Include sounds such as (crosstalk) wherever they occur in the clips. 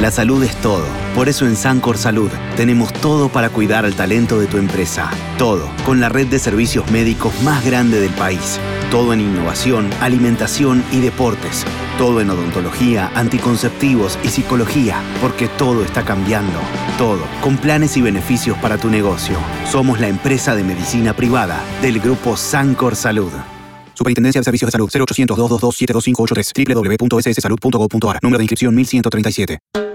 La salud es todo. Por eso en Sancor Salud tenemos todo para cuidar al talento de tu empresa. Todo, con la red de servicios médicos más grande del país. Todo en innovación, alimentación y deportes. Todo en odontología, anticonceptivos y psicología, porque todo está cambiando. Todo, con planes y beneficios para tu negocio. Somos la empresa de medicina privada del grupo Sancor Salud. Superintendencia de Servicios de Salud 0800 222 72583 www.sssalud.gov.ar Número de inscripción 1137.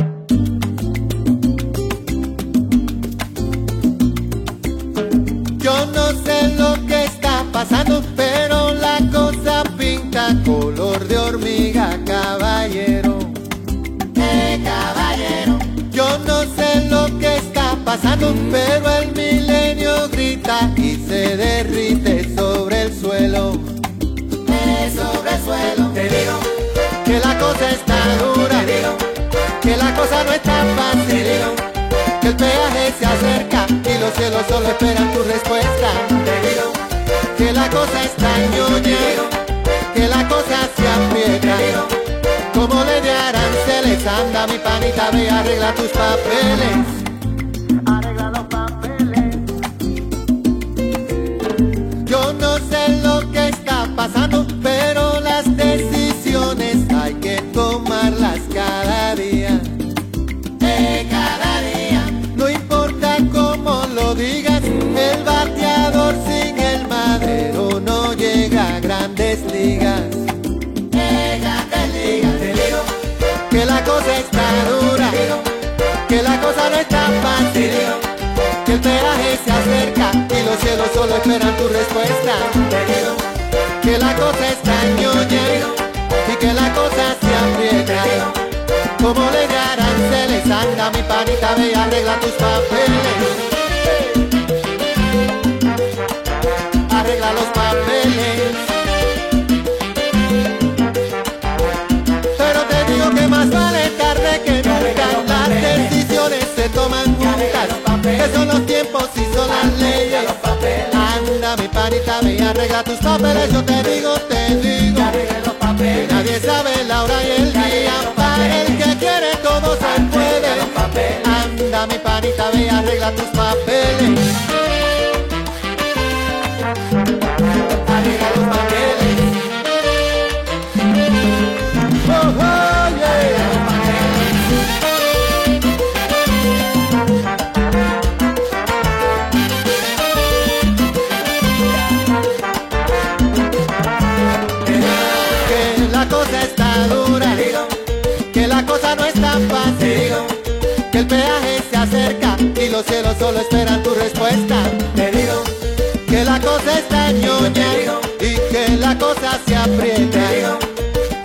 Pero el milenio grita y se derrite sobre el suelo. Eh, sobre el suelo. Te digo que la cosa está dura. Te digo que la cosa no está te fácil. digo, Que el peaje se acerca y los cielos solo esperan tu respuesta. te digo, Que la cosa está ñoña, que la cosa se aprieta. Como le de aranceles, anda mi panita, ve arregla tus papeles. Que el peaje se acerca y los cielos solo esperan tu respuesta. Que la cosa está ñoña y que la cosa se aprieta. Como le de aranceles, anda mi panita, ve y arregla tus papeles. Arregla los papeles. Los tiempos son las leyes. Anda mi panita, ve y arregla tus papeles. Yo te digo, te digo. Que nadie sabe la hora y el día. Para el que quiere todo se puede. Anda mi panita, ve y arregla tus papeles. Cosa no es tan fácil, que el peaje se acerca y los cielos solo esperan tu respuesta. Te digo. Que la cosa está ñoña y que la cosa se aprieta.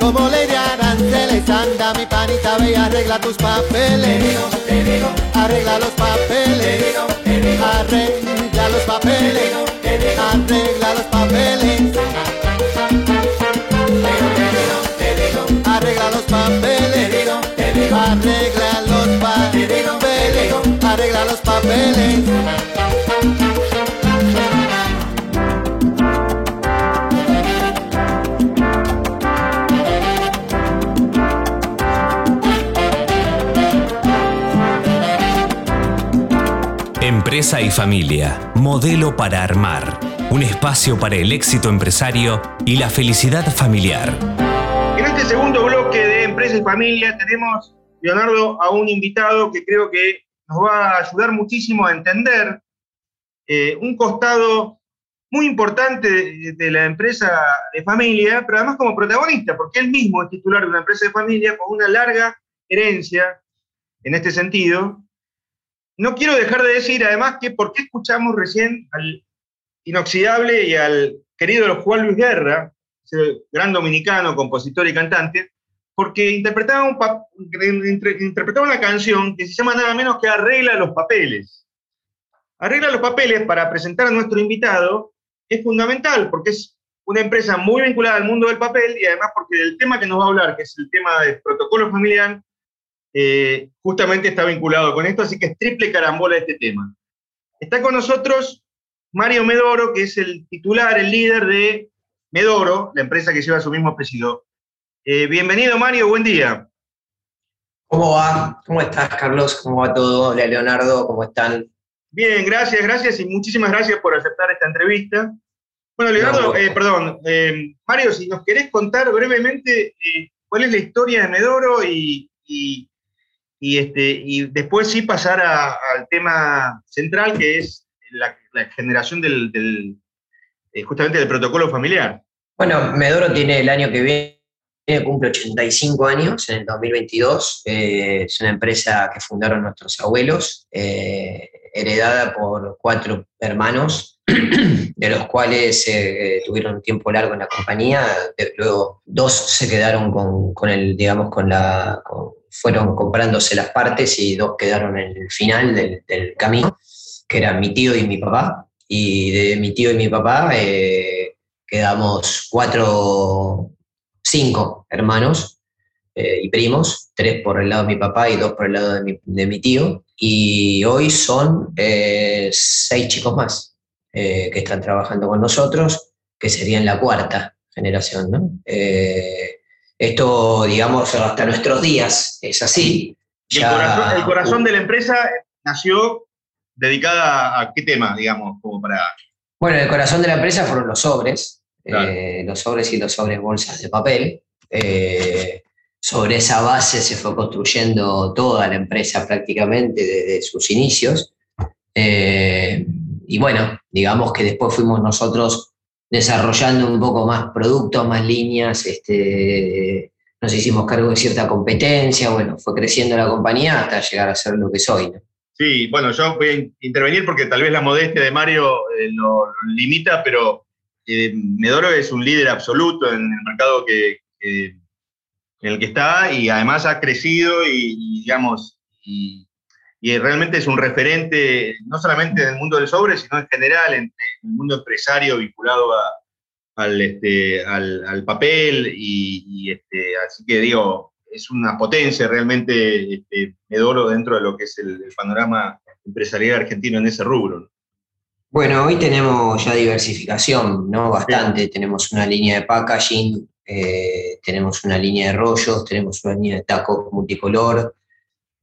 Como ley de aranceles, anda mi panita, ve y arregla tus papeles. Arregla los papeles, arregla los papeles, arregla los papeles. Arregla los papeles, arregla los papeles, arregla los papeles. Empresa y familia, modelo para armar. Un espacio para el éxito empresario y la felicidad familiar. En este segundo bloque de Empresa y Familia tenemos, Leonardo, a un invitado que creo que nos va a ayudar muchísimo a entender eh, un costado muy importante de, la empresa de familia, pero además como protagonista, porque él mismo es titular de una empresa de familia con una larga herencia en este sentido. No quiero dejar de decir, además, que por qué escuchamos recién al inoxidable y al querido Juan Luis Guerra, ese gran dominicano, compositor y cantante, porque interpretaba, un pa- inter- interpretaba una canción que se llama nada menos que Arregla los papeles. Arregla los papeles para presentar a nuestro invitado es fundamental, porque es una empresa muy vinculada al mundo del papel y además porque del tema que nos va a hablar, que es el tema del protocolo familiar, eh, justamente está vinculado con esto, así que es triple carambola este tema. Está con nosotros Mario Medoro, que es el titular, el líder de Medoro, la empresa que lleva su mismo apellido. Eh, bienvenido, Mario, buen día. ¿Cómo va? ¿Cómo estás, Carlos? ¿Cómo va todo? Hola, Leonardo, ¿cómo están? Bien, gracias, gracias y muchísimas gracias por aceptar esta entrevista. Bueno, Leonardo, eh, perdón, eh, Mario, si nos querés contar brevemente cuál es la historia de Medoro y, este, y después sí pasar al tema central que es la, generación del, justamente del protocolo familiar. Bueno, Medoro tiene el año que viene cumple 85 años en el 2022. Eh, es una empresa que fundaron nuestros abuelos, eh, heredada por cuatro hermanos, de los cuales eh, tuvieron un tiempo largo en la compañía. luego dos se quedaron con, el, digamos, con la, fueron comprándose las partes y dos quedaron en el final del, del camino, que eran mi tío y mi papá. Y de mi tío y mi papá quedamos cuatro cinco hermanos eh, y primos, tres por el lado de mi papá y dos por el lado de mi, tío. Y hoy son eh, seis chicos más eh, que están trabajando con nosotros, que serían la cuarta generación. esto, digamos, hasta nuestros días es así. el, corazón, el corazón de la empresa nació dedicada a qué tema, digamos, como para... Bueno, el corazón de la empresa fueron los sobres, los sobres y los sobres bolsas de papel. Eh, sobre esa base se fue construyendo toda la empresa prácticamente desde sus inicios. Eh, y bueno, digamos que después fuimos nosotros desarrollando un poco más productos, más líneas, este, nos hicimos cargo de cierta competencia, bueno, fue creciendo la compañía hasta llegar a ser lo que soy. Sí, bueno, yo voy a intervenir porque tal vez la modestia de Mario lo, limita, pero Medoro es un líder absoluto en el mercado que, en el que está y además ha crecido y, digamos, y, realmente es un referente no solamente en el mundo del sobre, sino en general en, el mundo empresario vinculado al, este, al, papel y, este, así que digo, es una potencia realmente este, Medoro dentro de lo que es el, el panorama empresarial argentino en ese rubro. Bueno, hoy tenemos ya diversificación, ¿no? Bastante. Tenemos una línea de packaging, eh, tenemos una línea de rollos, tenemos una línea de tacos multicolor.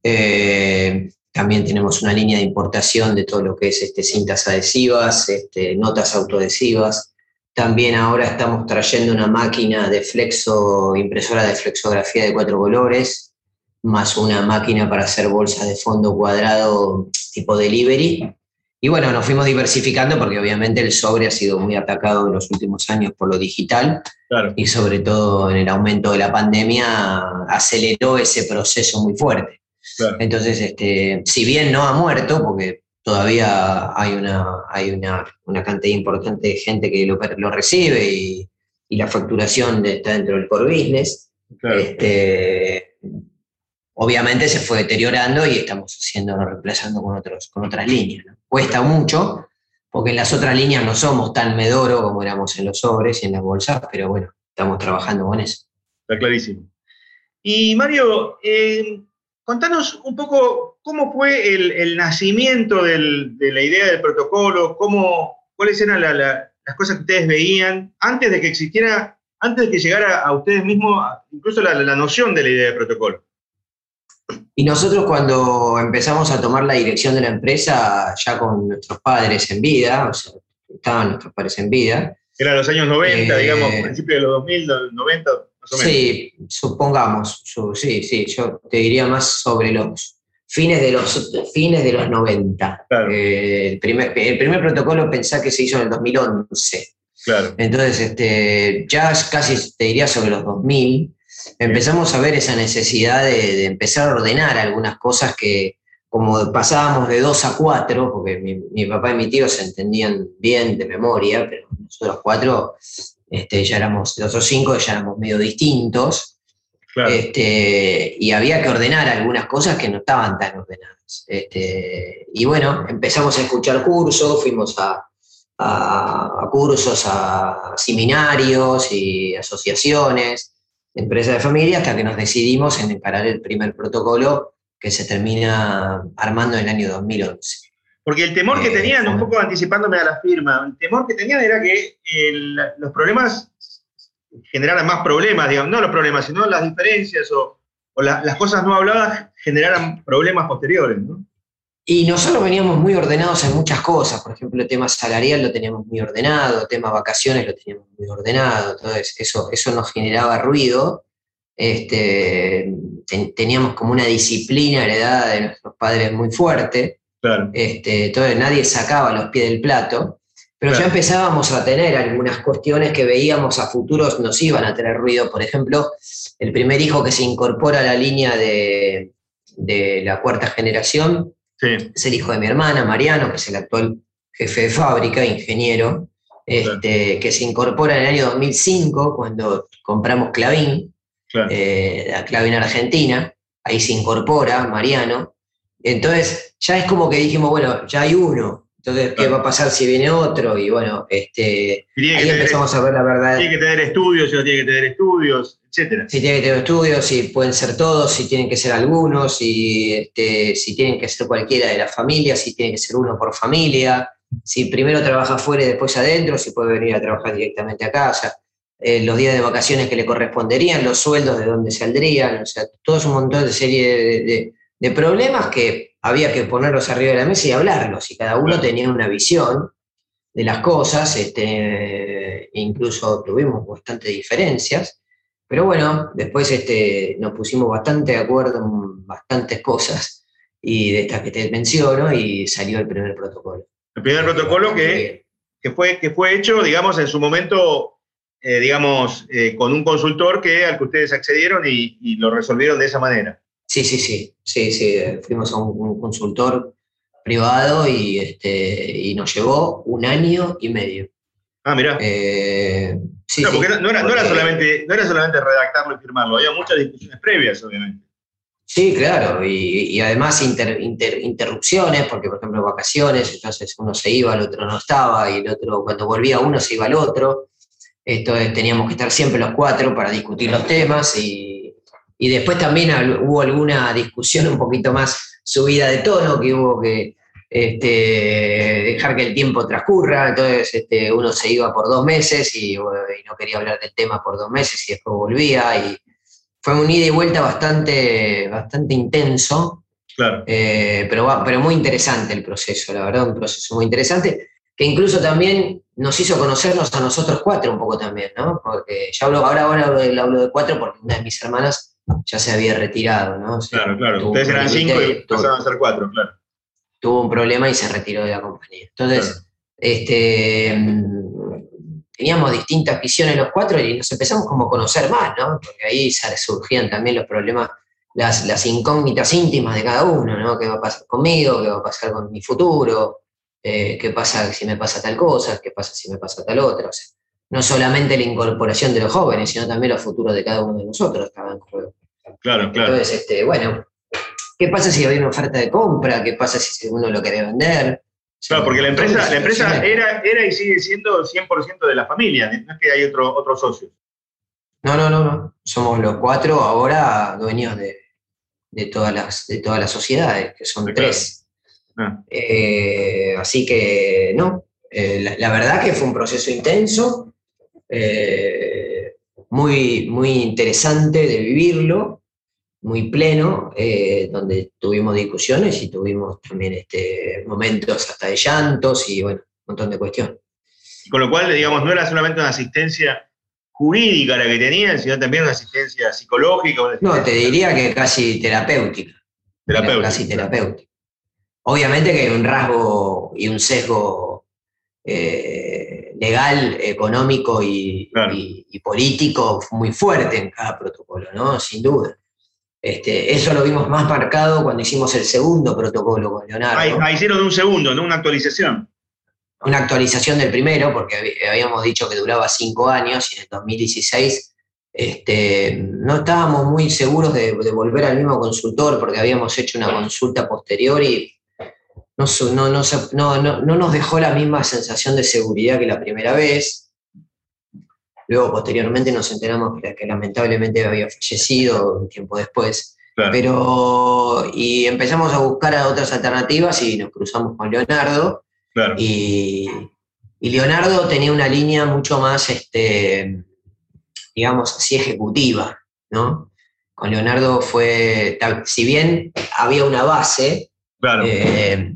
Eh, también tenemos una línea de importación de todo lo que es este, cintas adhesivas, este, notas autoadhesivas. También ahora estamos trayendo una máquina de flexo, impresora de flexografía de cuatro colores, más una máquina para hacer bolsas de fondo cuadrado tipo delivery y bueno, nos fuimos diversificando porque obviamente el sobre ha sido muy atacado en los últimos años por lo digital. Y sobre todo en el aumento de la pandemia aceleró ese proceso muy fuerte. Entonces, este, si bien no ha muerto, porque todavía hay una, hay una, una cantidad importante de gente que lo, lo recibe y, y, la facturación está dentro del core business, este, obviamente se fue deteriorando y estamos haciendo, reemplazando con, otros, con otras líneas. Cuesta mucho, porque en las otras líneas no somos tan medoro como éramos en los sobres y en las bolsas, pero bueno, estamos trabajando con eso. Está clarísimo. Y Mario, eh, contanos un poco cómo fue el, nacimiento de la idea del protocolo, cómo, cuáles eran las cosas que ustedes veían antes de que existiera, antes de que llegara a ustedes mismos incluso la, la noción de la idea del protocolo. Y nosotros cuando empezamos a tomar la dirección de la empresa, ya con nuestros padres en vida, o sea, estaban nuestros padres en vida. Era los años 90, eh, digamos, principio de los 2000, 90, más o menos. Sí, supongamos, sí, sí, yo te diría más sobre los fines de los, fines de los 90. Eh, el, primer, el primer protocolo pensá que se hizo en el 2011. Claro. Entonces, este, ya casi te diría sobre los 2000, empezamos a ver esa necesidad de, empezar a ordenar algunas cosas que, como pasábamos de dos a cuatro, porque mi, papá y mi tío se entendían bien de memoria, pero nosotros cuatro este, ya éramos, los otros cinco ya éramos medio distintos. Este, y había que ordenar algunas cosas que no estaban tan ordenadas. Este, y bueno, empezamos a escuchar cursos, fuimos a, a cursos, a seminarios y asociaciones empresa de familia hasta que nos decidimos en encarar el primer protocolo que se termina armando en el año 2011. Porque el temor que eh, tenían, un poco anticipándome a la firma, el temor que tenían era que los problemas generaran más problemas, digamos, no los problemas, sino las diferencias o, o las cosas no habladas generaran problemas posteriores, ¿no? Y nosotros veníamos muy ordenados en muchas cosas, por ejemplo, el tema salarial lo teníamos muy ordenado, el tema vacaciones lo teníamos muy ordenado, entonces eso, eso nos generaba ruido. Este, teníamos como una disciplina heredada de nuestros padres muy fuerte, este, entonces nadie sacaba los pies del plato, pero ya empezábamos a tener algunas cuestiones que veíamos a futuros nos iban a tener ruido, por ejemplo, el primer hijo que se incorpora a la línea de, de la cuarta generación, es el hijo de mi hermana, Mariano, que es el actual jefe de fábrica, ingeniero, este, que se incorpora en el año 2005 cuando compramos Clavín, eh, la Clavín Argentina, ahí se incorpora Mariano. Entonces ya es como que dijimos, bueno, ya hay uno, entonces, ¿qué va a pasar si viene otro? Y bueno, este, ahí empezamos a ver la verdad. Tiene que tener estudios, si no tiene que tener estudios, etcétera. Si tiene que tener estudios, si pueden ser todos, si tienen que ser algunos, si, este, si tienen que ser cualquiera de la familia, si tiene que ser uno por familia, si primero trabaja afuera y después adentro, si puede venir a trabajar directamente a casa, eh, los días de vacaciones que le corresponderían, los sueldos de dónde saldrían, o sea, todo es un montón de serie de problemas que había que ponerlos arriba de la mesa y hablarlos, y cada uno tenía una visión de las cosas, este, incluso tuvimos bastantes diferencias, pero bueno, después este, nos pusimos bastante de acuerdo en bastantes cosas, y de estas que te menciono, y salió el primer protocolo. El primer protocolo que, que, fue, que fue hecho, digamos, en su momento, eh, digamos, eh, con un consultor que, al que ustedes accedieron y lo resolvieron de esa manera. Sí, sí, sí, sí, sí. Fuimos a un, consultor privado y, este, y nos llevó un año y medio. Ah, mira. Eh, sí, no, porque no, era, no, era solamente, no era solamente redactarlo y firmarlo, había muchas discusiones previas, obviamente. Sí, claro, y, y además inter, interrupciones, porque por ejemplo vacaciones, entonces uno se iba, el otro no estaba, y el otro cuando volvía uno se iba al otro. Esto, teníamos que estar siempre los cuatro para discutir los temas y y después también hubo alguna discusión un poquito más subida de tono, que hubo que este, dejar que el tiempo transcurra, entonces este, uno se iba por dos meses y, no quería hablar del tema por dos meses y después volvía. Y fue un ida y vuelta bastante, bastante intenso, claro. Eh, pero, pero muy interesante el proceso, la verdad, un proceso muy interesante, que incluso también nos hizo conocernos a nosotros cuatro un poco también, ¿no? Porque ya hablo, ahora, ahora hablo de cuatro porque una de mis hermanas ya se había retirado, ¿no? claro, claro. Ustedes eran cinco y pasaron a ser cuatro, claro. Tuvo un problema y se retiró de la compañía. Entonces, este, teníamos distintas visiones los cuatro y nos empezamos como a conocer más, ¿no? Porque ahí surgían también los problemas, las, las incógnitas íntimas de cada uno, ¿no? ¿Qué va a pasar conmigo? ¿Qué va a pasar con mi futuro? Eh, ¿Qué pasa si me pasa tal cosa? ¿Qué pasa si me pasa tal otra? O sea, no solamente la incorporación de los jóvenes, sino también los futuros de cada uno de nosotros estaban. Claro, claro. Entonces, este, bueno, ¿qué pasa si hay una oferta de compra? ¿Qué pasa si uno lo quiere vender? Claro, porque la empresa, la empresa era, era y sigue siendo 100% de la familia, no es que hay otro, otros socios. No, no, no, no. Somos los cuatro ahora dueños de, todas, las, de todas las sociedades, que son tres. Ah. Eh, así que, no, eh, la, verdad que fue un proceso intenso, eh, muy, muy interesante de vivirlo, muy pleno, eh, donde tuvimos discusiones y tuvimos también este, momentos hasta de llantos y bueno, un montón de cuestiones. Con lo cual, digamos, no era solamente una asistencia jurídica la que tenían, sino también una asistencia psicológica. no, te diría que casi terapéutica. Terapéutica. Casi terapéutica. Obviamente que hay un rasgo y un sesgo eh, legal, económico y, político muy fuerte en cada protocolo, ¿no? Sin duda. Este, eso lo vimos más marcado cuando hicimos el segundo protocolo con Leonardo. Ahí, ahí hicieron un segundo, ¿no? Una actualización. Una actualización del primero, porque habíamos dicho que duraba cinco años y en el 2016 este, no estábamos muy seguros de, de, volver al mismo consultor porque habíamos hecho una consulta posterior y no, no, no, nos dejó la misma sensación de seguridad que la primera vez. Luego, posteriormente, nos enteramos que, lamentablemente había fallecido un tiempo después. Pero, y empezamos a buscar otras alternativas y nos cruzamos con Leonardo. Y, Leonardo tenía una línea mucho más, este, digamos así, ejecutiva, ¿no? Con Leonardo fue, si bien había una base, Claro. eh,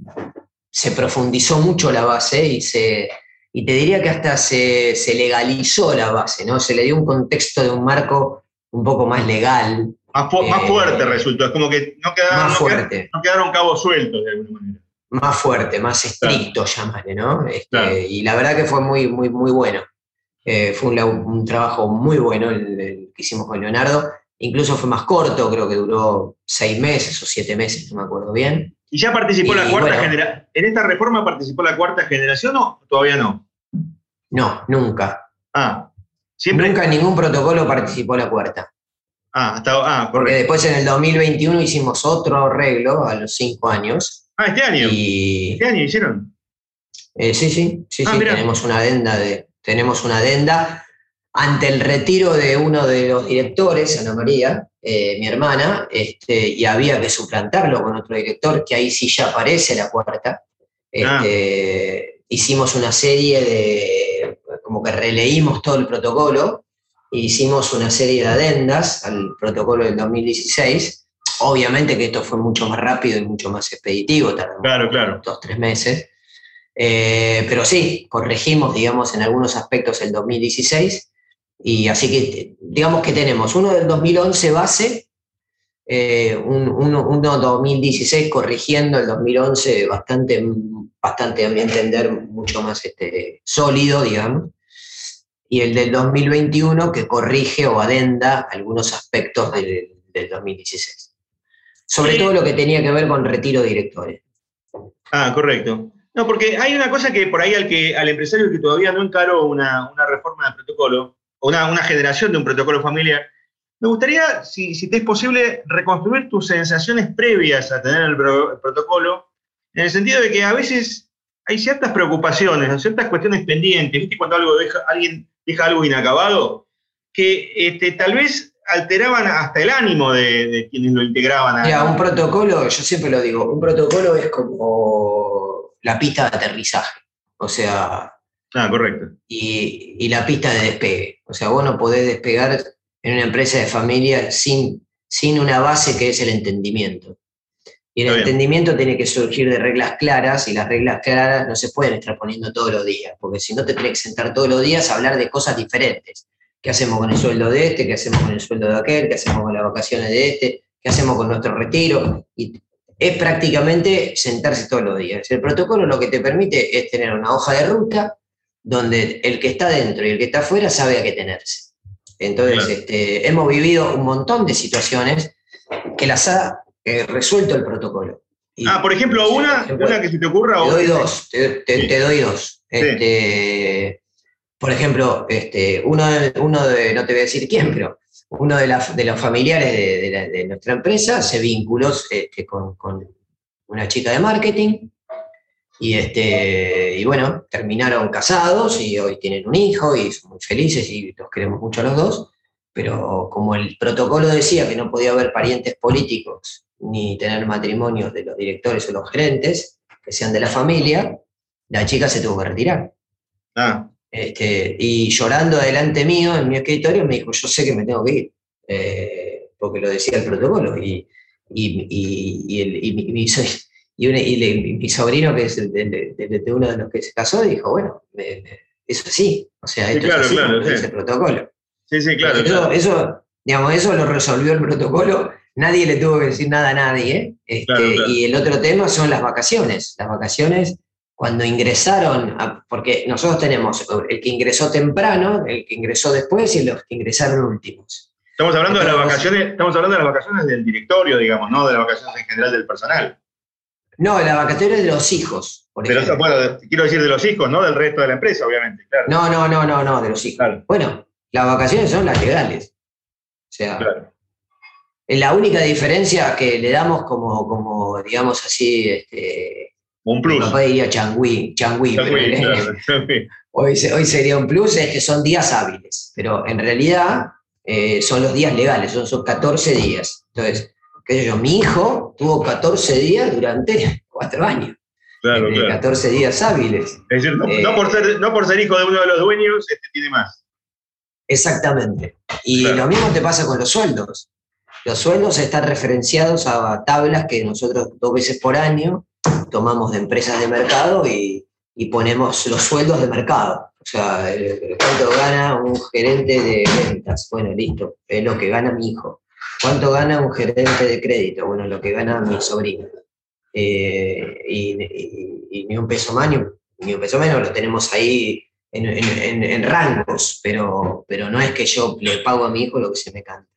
se profundizó mucho la base y, se, y te diría que hasta se, se legalizó la base, ¿no? Se le dio un contexto de un marco un poco más legal, más, eh, fuerte resultó. Es como que no quedaron, más no quedaron- fuerte. no quedaron cabos sueltos de alguna manera. más fuerte, más estricto, llamarle, ¿no? Este, Claro. Y la verdad que fue muy, muy, muy bueno. Eh, fue un trabajo muy bueno el, el que hicimos con Leonardo. Incluso fue más corto, creo que duró seis meses o siete meses, no me acuerdo bien. ¿Y ya participó la cuarta bueno. generación? ¿En esta reforma participó la cuarta generación o todavía no? No, nunca. Ah, siempre. Nunca en ningún protocolo participó la cuarta. Ah, hasta, ah, Porque después en el 2021 hicimos otro arreglo a los cinco años. Ah, este año. Y Este año hicieron. Eh, sí, sí, sí, Ah, sí, tenemos una adenda de, tenemos una adenda ante el retiro de uno de los directores, Ana María, eh, mi hermana, este, y había que suplantarlo con otro director, que ahí sí ya aparece la cuarta. Este, Hicimos una serie de, como que releímos todo el protocolo, e hicimos una serie de adendas al protocolo del 2016. Obviamente que esto fue mucho más rápido y mucho más expeditivo, tardó Claro, claro. dos, tres meses. Eh, pero sí, corregimos, digamos, en algunos aspectos el 2016. Y así que, digamos que tenemos uno del 2011 base, eh, un, uno, uno 2016 corrigiendo el 2011 bastante, bastante, a mi entender, mucho más este, sólido, digamos. Y el del 2021 que corrige o adenda algunos aspectos del, del 2016. Sobre Sí. todo lo que tenía que ver con retiro de directores. Ah, correcto. No, porque hay una cosa que por ahí al, que, al empresario que todavía no encaró una, una reforma de protocolo, una, una generación de un protocolo familiar, me gustaría, si, si te es posible, reconstruir tus sensaciones previas a tener el, pro- el protocolo, en el sentido de que a veces hay ciertas preocupaciones, ciertas cuestiones pendientes, ¿viste? Cuando algo deja, alguien deja algo inacabado, que este, tal vez alteraban hasta el ánimo de, de quienes lo integraban. a- Mira, un protocolo, yo siempre lo digo, un protocolo es como la pista de aterrizaje, o sea, Ah, correcto. y, y la pista de despegue. O sea, vos no podés despegar en una empresa de familia sin, sin una base que es el entendimiento. Y el Está bien. entendimiento tiene que surgir de reglas claras, y las reglas claras no se pueden estar poniendo todos los días, porque si no te tenés que sentar todos los días a hablar de cosas diferentes. ¿Qué hacemos con el sueldo de este? ¿Qué hacemos con el sueldo de aquel? ¿Qué hacemos con las vacaciones de este? ¿Qué hacemos con nuestro retiro? Y es prácticamente sentarse todos los días. El protocolo lo que te permite es tener una hoja de ruta donde el que está dentro y el que está afuera sabe a qué tenerse. Entonces, Claro. este, hemos vivido un montón de situaciones que las ha eh, resuelto el protocolo. Y- Ah, por ejemplo, sí, una, ejemplo, una que se te ocurra. te doy dos, te, te- Sí. te doy dos. Sí. Este, por ejemplo, este, uno, de, uno de, no te voy a decir quién, pero uno de, la- de los familiares de, de la- de nuestra empresa se vinculó este, con, con una chica de marketing y, este, y bueno, terminaron casados y hoy tienen un hijo y son muy felices y los queremos mucho a los dos, pero como el protocolo decía que no podía haber parientes políticos ni tener matrimonios de los directores o los gerentes, que sean de la familia, la chica se tuvo que retirar. Ah, Este, y llorando delante mío en mi escritorio me dijo, yo sé que me tengo que ir, eh, porque lo decía el protocolo. Y, y, y- y el- mi, y una- y le- mi sobrino, que es de, de- uno de los que se casó, dijo, bueno, eso sí, o sea, Sí, esto claro, es así, claro, porque sí. es el protocolo. sí, sí, claro. eso, claro. eso, digamos, eso lo resolvió el protocolo, nadie le tuvo que decir nada a nadie. este, Claro, claro. Y el otro tema son las vacaciones. Las vacaciones, cuando ingresaron, a- porque nosotros tenemos el que ingresó temprano, el que ingresó después y los que ingresaron últimos. Estamos hablando de las vacaciones, estamos hablando de las vacaciones del directorio, digamos, no de las vacaciones en general del personal. No, las vacaciones de los hijos, por ejemplo. bueno, quiero decir de los hijos, no del resto de la empresa, obviamente, claro. No, no, no, no, no, de los hijos. Claro, Bueno, las vacaciones son las legales. O sea, claro. es la única diferencia que le damos como, como digamos así, este, Un mi plus. papá diría changüí, changüí, Está pero claro, (laughs) hoy sería un plus, es que son días hábiles, pero en realidad eh, son los días legales, son, son 14 días. Entonces, qué yo, mi hijo tuvo 14 días durante cuatro años, Claro, eh, claro. 14 días hábiles. Es decir, no, Eh, no por ser, no por ser hijo de uno de los dueños, este tiene más. Exactamente. Y Claro. lo mismo te pasa con los sueldos. Los sueldos están referenciados a tablas que nosotros dos veces por año tomamos de empresas de mercado y, y ponemos los sueldos de mercado. O sea, el- cuánto gana un gerente de ventas. Bueno, listo, es lo que gana mi hijo. ¿Cuánto gana un gerente de crédito? Bueno, lo que gana mi sobrino. Eh, y, y- y ni un peso más ni un, ni un peso menos, lo tenemos ahí en, en- en- en rangos, pero, pero no es que yo le pago a mi hijo lo que se me canta.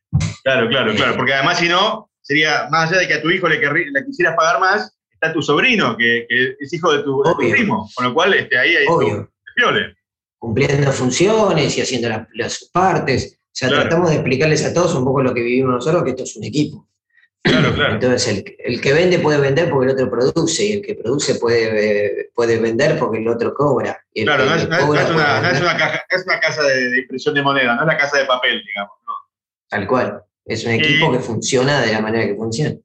Claro, claro, claro. Porque además, si no, sería más allá de que a tu hijo le, le quisieras pagar más, está tu sobrino, que, que es hijo de tu, de tu primo. Con lo cual, este, ahí hay Obvio. piole. cumpliendo funciones y haciendo las, las partes. O sea, Claro. tratamos de explicarles a todos un poco lo que vivimos nosotros, que esto es un equipo. Claro, claro. Entonces, el, el que vende puede vender porque el otro produce, y el que produce puede, puede vender porque el otro cobra. Y el Claro, no es, no es- no una, no es una caja- es una casa de, de impresión de moneda, no es la casa de papel, digamos. Tal cual. Es un equipo Eh, que funciona de la manera que funciona.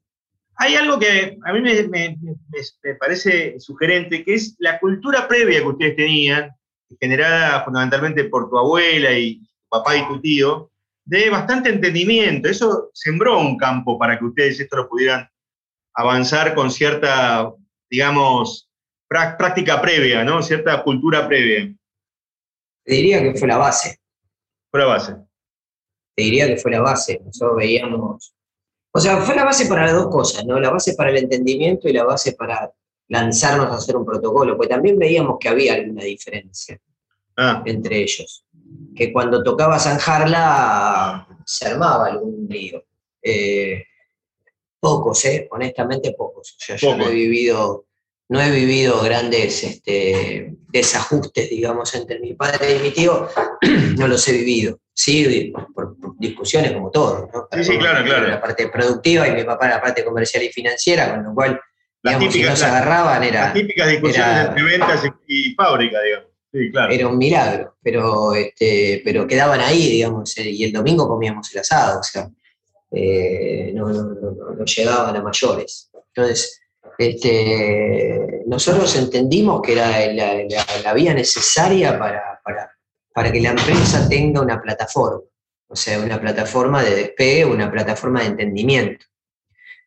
Hay algo que a mí me, me- me- me parece sugerente, que es la cultura previa que ustedes tenían, generada fundamentalmente por tu abuela y papá y tu tío, de bastante entendimiento. Eso sembró un campo para que ustedes esto lo pudieran avanzar con cierta, digamos, prá- práctica previa, ¿no? Cierta cultura previa. Te diría que fue la base. Por la base. te diría que fue la base. Nosotros veíamos. O sea, fue la base para las dos cosas, ¿no? La base para el entendimiento y la base para lanzarnos a hacer un protocolo, pues también veíamos que había alguna diferencia Ah, entre ellos. Que cuando tocaba zanjarla se armaba algún lío. Eh, pocos, ¿eh? Honestamente pocos. O sea, yo no he vivido, no he vivido grandes este, desajustes, digamos, entre mi padre y mi tío, (clears throat) no los he vivido. Sí, por, por discusiones como todos, ¿no? Sí, sí, claro, claro. La parte productiva y mi papá la parte comercial y financiera, con lo cual, Las digamos, si típicas- no se agarraban era las típicas discusiones era- entre ventas y, y fábrica, digamos. Era un milagro, pero, este, pero quedaban ahí, digamos, eh, y el domingo comíamos el asado, o sea, eh, no, no, no- llegaban a mayores. Entonces, este, nosotros entendimos que era la, vía necesaria para, para, para que la empresa tenga una plataforma, o sea, una plataforma de despegue, una plataforma de entendimiento.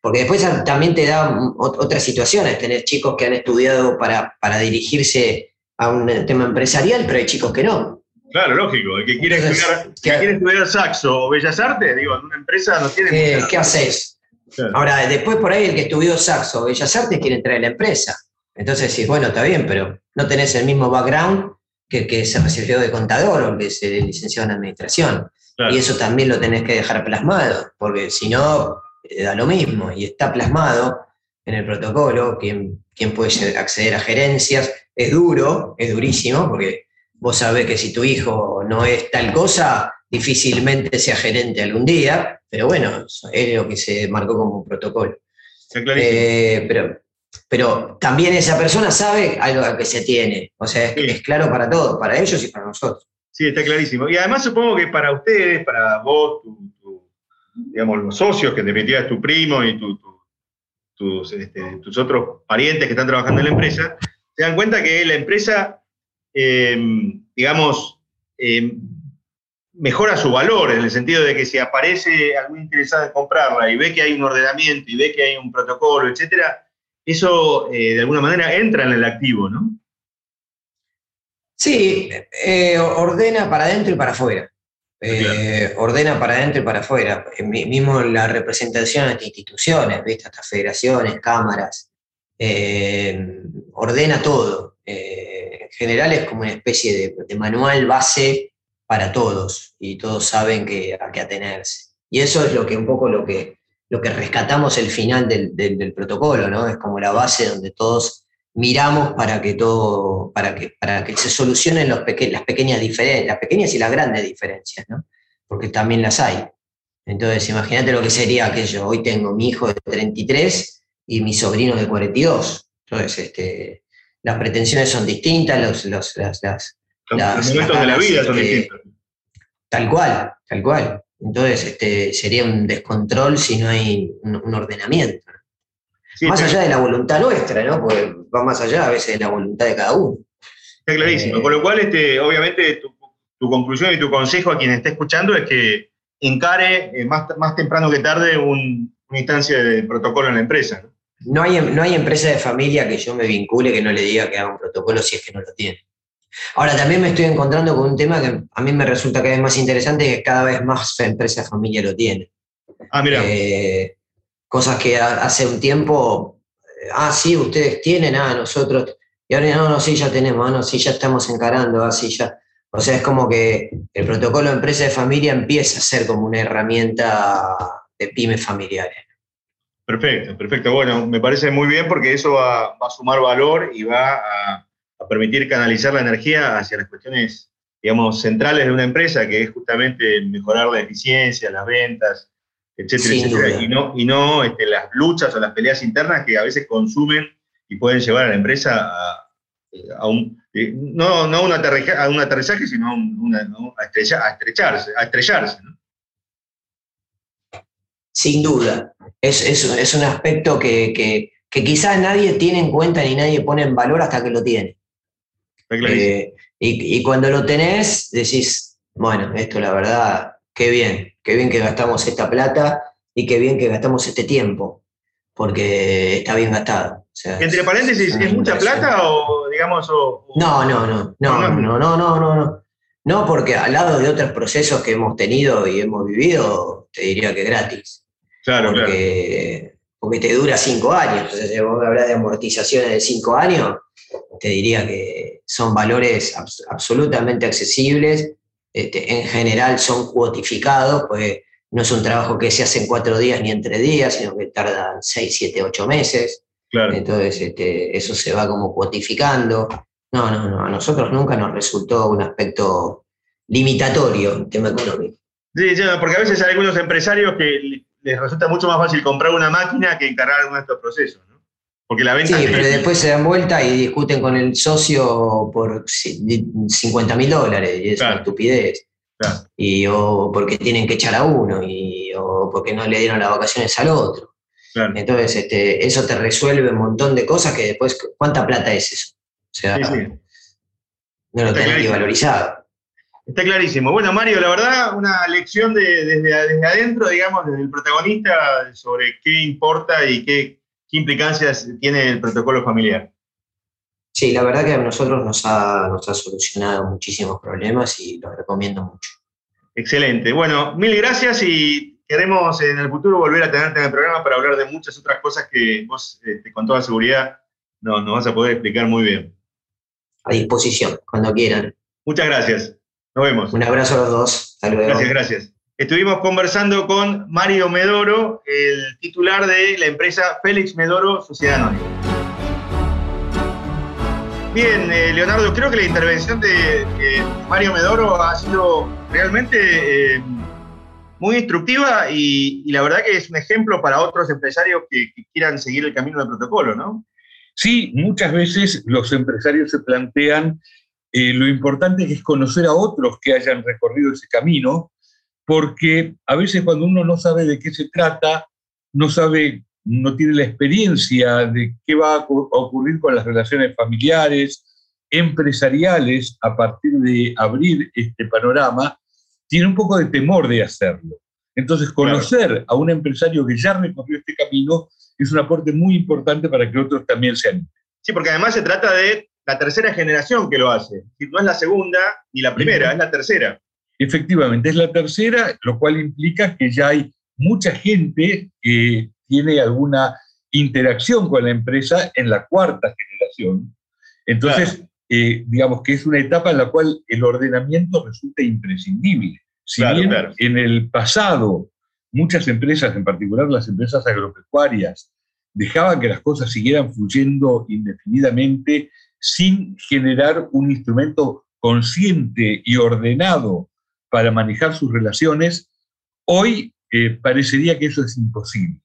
Porque después también te da ot- otras situaciones, tenés chicos que han estudiado para, para dirigirse a un tema empresarial, pero hay chicos que no. Claro, lógico. El que quiere, Entonces, estudiar, que ¿qué- quiere estudiar saxo o bellas artes, digo, en una empresa no tiene. ¿Qué, mucha- qué haces? Claro. Ahora, después por ahí el que estudió saxo o bellas artes quiere entrar en la empresa. Entonces decís, bueno, está bien, pero no tenés el mismo background que el que se recibió de contador o que se licenció en administración. Claro. Y eso también lo tenés que dejar plasmado, porque si no, eh, da lo mismo. Y está plasmado en el protocolo, quién, quién puede acceder a gerencias. Es duro, es durísimo, porque vos sabés que si tu hijo no es tal cosa, difícilmente sea gerente algún día, pero bueno, es lo que se marcó como un protocolo. Está clarísimo. Eh, pero, pero también esa persona sabe algo que se tiene. O sea, es, Sí. es claro para todos, para ellos y para nosotros. Sí, está clarísimo. Y además supongo que para ustedes, para vos, tu- tu- digamos, los socios, que en definitiva es tu primo y tu- tu- tus, este, tus otros parientes que están trabajando en la empresa, se dan cuenta que la empresa, eh, digamos, eh, mejora su valor, en el sentido de que si aparece algún interesado en comprarla y ve que hay un ordenamiento y ve que hay un protocolo, etcétera, eso eh, de alguna manera entra en el activo, ¿no? Sí, eh, ordena para adentro y para afuera. Eh, Ordena para adentro y para afuera. Mi- mismo la representación ante instituciones, ¿viste? hasta federaciones, cámaras. Eh, ordena todo. Eh, en general es como una especie de, de manual base para todos y todos saben que, a qué atenerse. Y eso es lo que un poco lo que, lo que rescatamos el final del, del- del protocolo, ¿no? Es como la base donde todos miramos para que todo, para que, para que se solucionen los peque- las pequeñas diferencias, las pequeñas y las grandes diferencias, ¿no? Porque también las hay. Entonces, imagínate lo que sería aquello. Hoy tengo mi hijo de 33 y mi sobrino de 42. Entonces, este, las pretensiones son distintas, los, los, las, las- Los Las- momentos de la vida son este, distintos. Tal cual, tal cual. Entonces, este, sería un descontrol si no hay un, un ordenamiento. Sí, más está- allá de la voluntad nuestra, ¿no? Porque va más allá a veces de la voluntad de cada uno. Está clarísimo. Eh, Con lo cual, este, obviamente, tu, tu conclusión y tu consejo a quien esté escuchando es que encare eh, más, más temprano que tarde una instancia de protocolo en la empresa. ¿no? Hay, no hay empresa de familia que yo me vincule que no le diga que haga un protocolo si es que no lo tiene. Ahora, también me estoy encontrando con un tema que a mí me resulta cada vez más interesante y que cada vez más empresas de familia lo tienen. Ah, mira. Eh, cosas que hace un tiempo, eh, ah, sí, ustedes tienen, ah, nosotros, y ahora no, no, sí, ya tenemos, ah, no, sí, ya estamos encarando, ah, sí, ya. O sea, es como que el protocolo de empresa de familia empieza a ser como una herramienta de pymes familiares. Perfecto, perfecto. Bueno, me parece muy bien porque eso va, a sumar valor y va a, permitir canalizar la energía hacia las cuestiones, digamos, centrales de una empresa, que es justamente mejorar la eficiencia, las ventas, etcétera, etcétera. Y no, y no este, las luchas o las peleas internas que a veces consumen y pueden llevar a la empresa a, un, eh, no, no un a un aterrizaje, sino a, a, estrecharse, a estrellarse. Sin duda. Es, es, un aspecto que, que, quizás nadie tiene en cuenta ni nadie pone en valor hasta que lo tiene. Eh, y, y, cuando lo tenés, decís, bueno, esto la verdad, qué bien, qué bien que gastamos esta plata y qué bien que gastamos este tiempo, porque está bien gastado. Entre paréntesis, ¿es mucha plata o digamos... No, no, no, no, no, no, no, no, no. No, porque al lado de otros procesos que hemos tenido y hemos vivido, te diría que gratis. Claro, porque, claro. Porque te dura cinco años. Entonces, si vos hablas de amortizaciones de cinco años, te diría que son valores absolutamente accesibles. Este, en general son cuotificados, pues no es un trabajo que se hace en cuatro días ni en tres días, sino que tardan seis, siete, ocho meses. Claro. Entonces, este, eso se va como cuotificando. No, no, no, a nosotros nunca nos resultó un aspecto limitatorio en tema económico. Sí, porque a veces hay algunos empresarios que les resulta mucho más fácil comprar una máquina que encargar uno de estos procesos, ¿no? Porque la venta... Sí, pero después se dan vuelta y discuten con el socio por 50 mil dólares, y es una estupidez. Y, o porque tienen que echar a uno, y, o porque no le dieron las vacaciones al otro. Entonces, este, eso te resuelve un montón de cosas que después, ¿cuánta plata es eso? O sea, no lo tenés que valorizar. Está clarísimo. Bueno, Mario, la verdad, una lección de, desde, desde, adentro, digamos, desde el protagonista, sobre qué importa y qué, implicancias tiene el protocolo familiar. Sí, la verdad que a nosotros nos ha, nos ha solucionado muchísimos problemas y lo recomiendo mucho. Excelente. Bueno, mil gracias y queremos en el futuro volver a tenerte en el programa para hablar de muchas otras cosas que vos, este, con toda seguridad, nos, nos vas a poder explicar muy bien. A disposición, cuando quieran. Muchas gracias. Nos vemos. Un abrazo a los dos. Hasta luego. Gracias, gracias. Estuvimos conversando con Mario Medoro, el titular de la empresa Félix Medoro Sociedad Anónima. Bien, eh, Leonardo, creo que la intervención de, Mario Medoro ha sido realmente eh, muy instructiva y, la verdad que es un ejemplo para otros empresarios que, que quieran seguir el camino del protocolo, ¿no? Sí, muchas veces los empresarios se plantean eh, lo importante es conocer a otros que hayan recorrido ese camino, porque a veces cuando uno no sabe de qué se trata, no sabe, no tiene la experiencia de qué va a ocurrir con las relaciones familiares, empresariales, a partir de abrir este panorama, tiene un poco de temor de hacerlo. Entonces, conocer a un empresario que ya recorrió este camino es un aporte muy importante para que otros también se animen. Sí, porque además se trata de la tercera generación que lo hace. No es la segunda ni la primera, es la tercera. Efectivamente, es la tercera, lo cual implica que ya hay mucha gente que tiene alguna interacción con la empresa en la cuarta generación. Entonces, eh, digamos que es una etapa en la cual el ordenamiento resulta imprescindible. Si bien en el pasado muchas empresas, en particular las empresas agropecuarias, dejaban que las cosas siguieran fluyendo indefinidamente sin generar un instrumento consciente y ordenado para manejar sus relaciones, hoy eh, parecería que eso es imposible.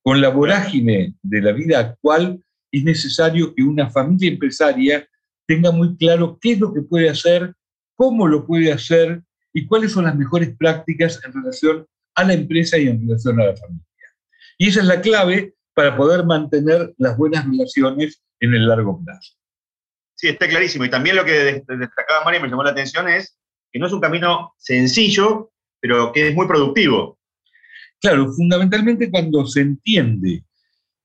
Con la vorágine de la vida actual es necesario que una familia empresaria tenga muy claro qué es lo que puede hacer, cómo lo puede hacer y cuáles son las mejores prácticas en relación a la empresa y en relación a la familia. Y esa es la clave para poder mantener las buenas relaciones en el largo plazo. Sí, está clarísimo. Y también lo que destacaba María me llamó la atención es que no es un camino sencillo, pero que es muy productivo. Claro, fundamentalmente cuando se entiende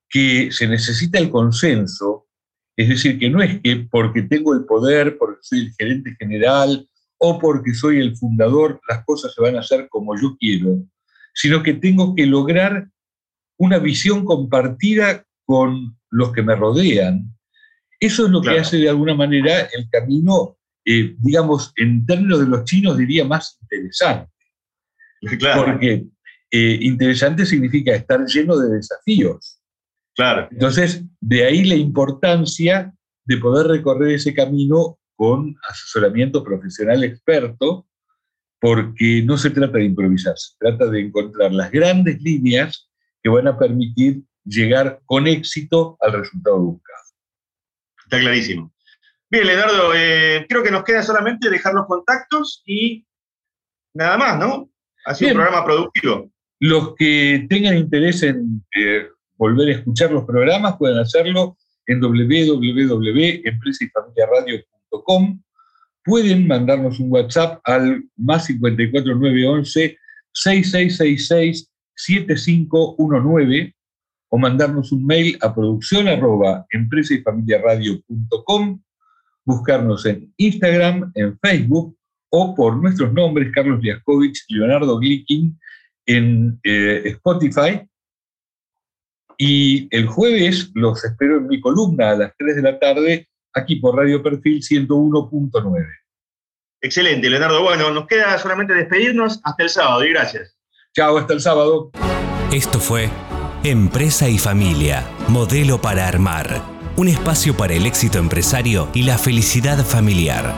que se necesita el consenso, es decir, que no es que porque tengo el poder, porque soy el gerente general o porque soy el fundador, las cosas se van a hacer como yo quiero, sino que tengo que lograr una visión compartida con los que me rodean. Eso es lo que hace de alguna manera el camino, eh, digamos, en términos de los chinos diría más interesante. Porque eh, interesante significa estar lleno de desafíos. Claro. Entonces, de ahí la importancia de poder recorrer ese camino con asesoramiento profesional experto, porque no se trata de improvisar, se trata de encontrar las grandes líneas que van a permitir llegar con éxito al resultado buscado. Está clarísimo. Bien, Leonardo, eh, creo que nos queda solamente dejar los contactos y nada más, ¿no? Ha sido un programa productivo. Los que tengan interés en eh, volver a escuchar los programas pueden hacerlo en www.empresaifamiliaradio.com. Pueden mandarnos un WhatsApp al más 54911 6666 7519 o mandarnos un mail a producción arroba buscarnos en Instagram, en Facebook o por nuestros nombres, Carlos Liaskovich, Leonardo Glickin, en eh, Spotify. Y el jueves los espero en mi columna a las 3 de la tarde, aquí por Radio Perfil 101.9. Excelente, Leonardo. Bueno, nos queda solamente despedirnos hasta el sábado y gracias. Chao, hasta el sábado. Esto fue Empresa y Familia, modelo para armar. Un espacio para el éxito empresario y la felicidad familiar.